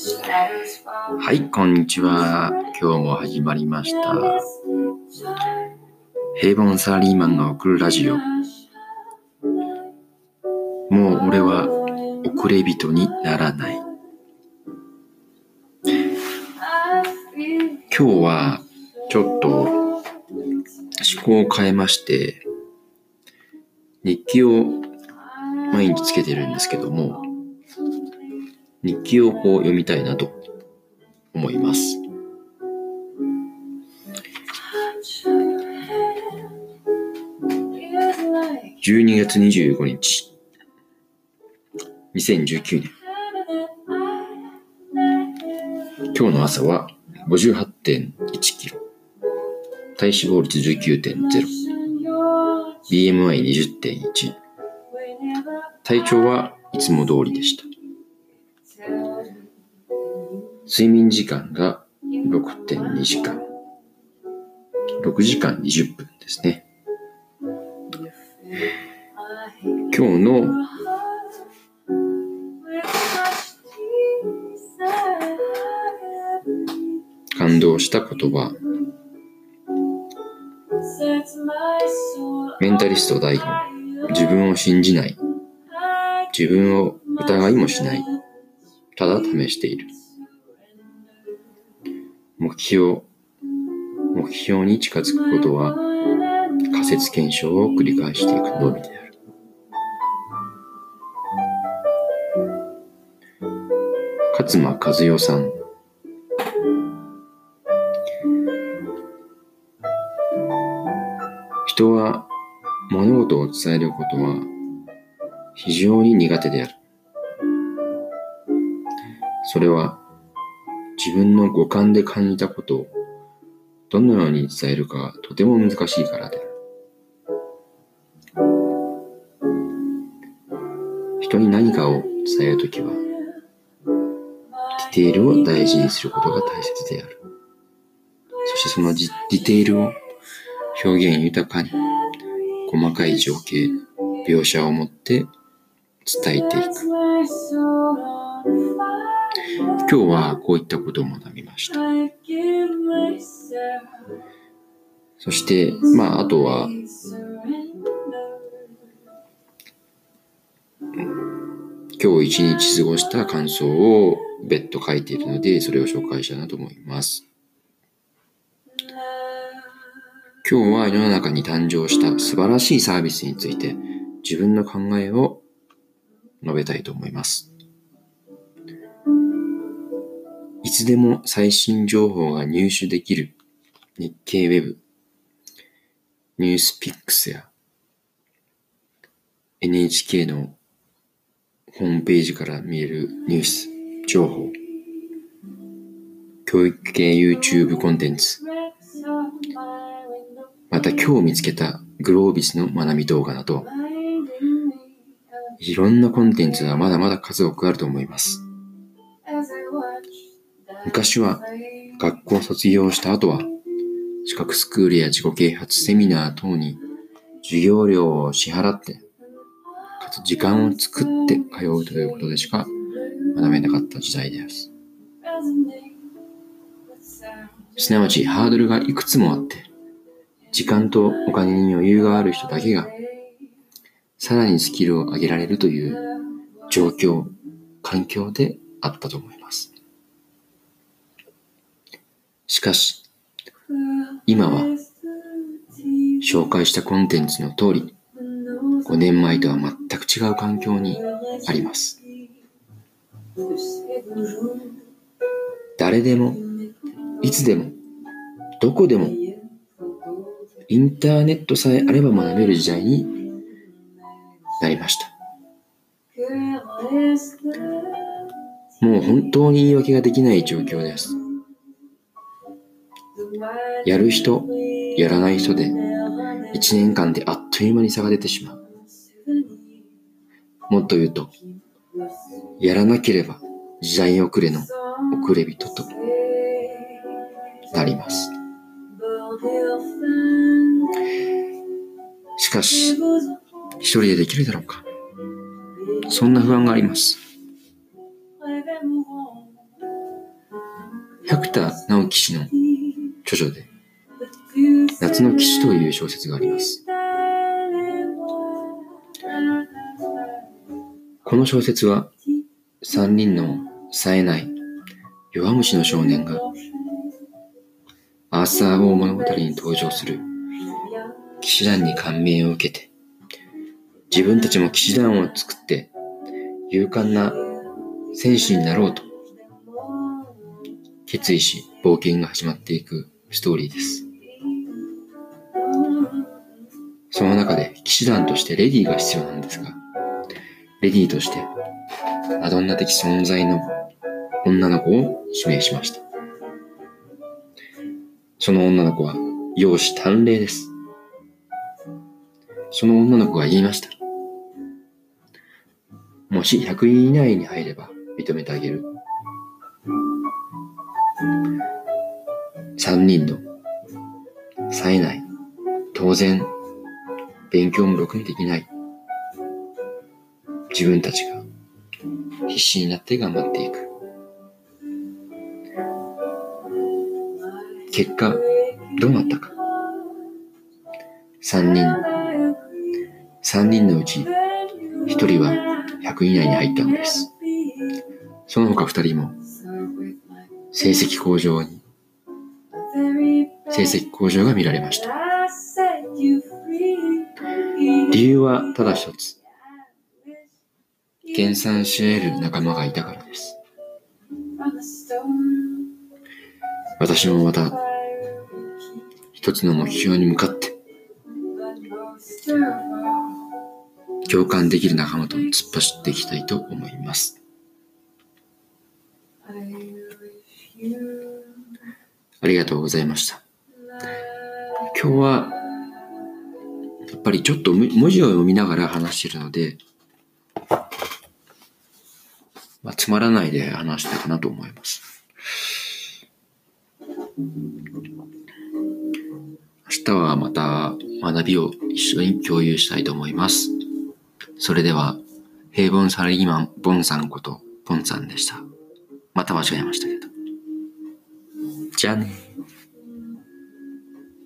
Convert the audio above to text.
はい、こんにちは。今日も始まりました。平凡サラリーマンが送るラジオ。もう俺は遅れ人にならない。今日はちょっと思考を変えまして、日記を毎日つけてるんですけども、日記をこう読みたいなと思います。12月25日、2019年。今日の朝は58.1キロ。体脂肪率19.0。BMI20.1。体調はいつも通りでした。睡眠時間が6.2時間。6時間20分ですね。今日の感動した言葉。メンタリスト大悟。自分を信じない。自分を疑いもしない。ただ試している。目標、目標に近づくことは仮説検証を繰り返していくのみである。勝間和代さん。人は物事を伝えることは非常に苦手である。それは自分の五感で感じたことをどのように伝えるかがとても難しいからである。人に何かを伝えるときは、ディテールを大事にすることが大切である。そしてそのディディテールを表現豊かに、細かい情景、描写を持って伝えていく。今日はこういったことを学びました。そして、まあ、あとは、今日一日過ごした感想を別途書いているので、それを紹介したいなと思います。今日は世の中に誕生した素晴らしいサービスについて自分の考えを述べたいと思います。いつでも最新情報が入手できる日経ウェブ、ニュースピックスや NHK のホームページから見えるニュース、情報、教育系 YouTube コンテンツ、また今日見つけたグロービスの学び動画など、いろんなコンテンツはまだまだ数多くあると思います。昔は学校卒業した後は資格スクールや自己啓発セミナー等に授業料を支払ってかつ時間を作って通うということでしか学べなかった時代です。すなわちハードルがいくつもあって時間とお金に余裕がある人だけがさらにスキルを上げられるという状況、環境であったと思います。しかし、今は紹介したコンテンツの通り、5年前とは全く違う環境にあります。誰でも、いつでも、どこでも、インターネットさえあれば学べる時代になりました。もう本当に言い訳ができない状況です。やる人、やらない人で、1年間であっという間に差が出てしまう。もっと言うと、やらなければ時代遅れの遅れ人となります。しかし、一人でできるだろうか。そんな不安があります。百田直樹氏の著書で、夏の騎士という小説があります。この小説は、三人の冴えない弱虫の少年が、アーサー王物語に登場する騎士団に感銘を受けて、自分たちも騎士団を作って勇敢な戦士になろうと決意し冒険が始まっていくストーリーです。その中で騎士団としてレディーが必要なんですが、レディーとしてマドンナ的存在の女の子を指名しました。その女の子は容姿端麗です。その女の子が言いました。もし100位以内に入れば認めてあげる。3人の冴えない。当然、勉強もろくにできない。自分たちが必死になって頑張っていく。結果、どうなったか。3人、3人のうち1人は100以内に入ったのです。その他2人も成績向上に、成績向上が見られました。理由はただ一つ。減産し得る仲間がいたからです。私もまた一つの目標に向かって共感できる仲間と突っ走っていきたいと思います。ありがとうございました。今日はやっぱりちょっと文字を読みながら話してるので、まあ、つまらないで話したかなと思います。明日はまた学びを一緒に共有したいと思います。それでは、平凡サラリーマン、ボンさんこと、ボンさんでした。また間違えましたけど。じゃあね。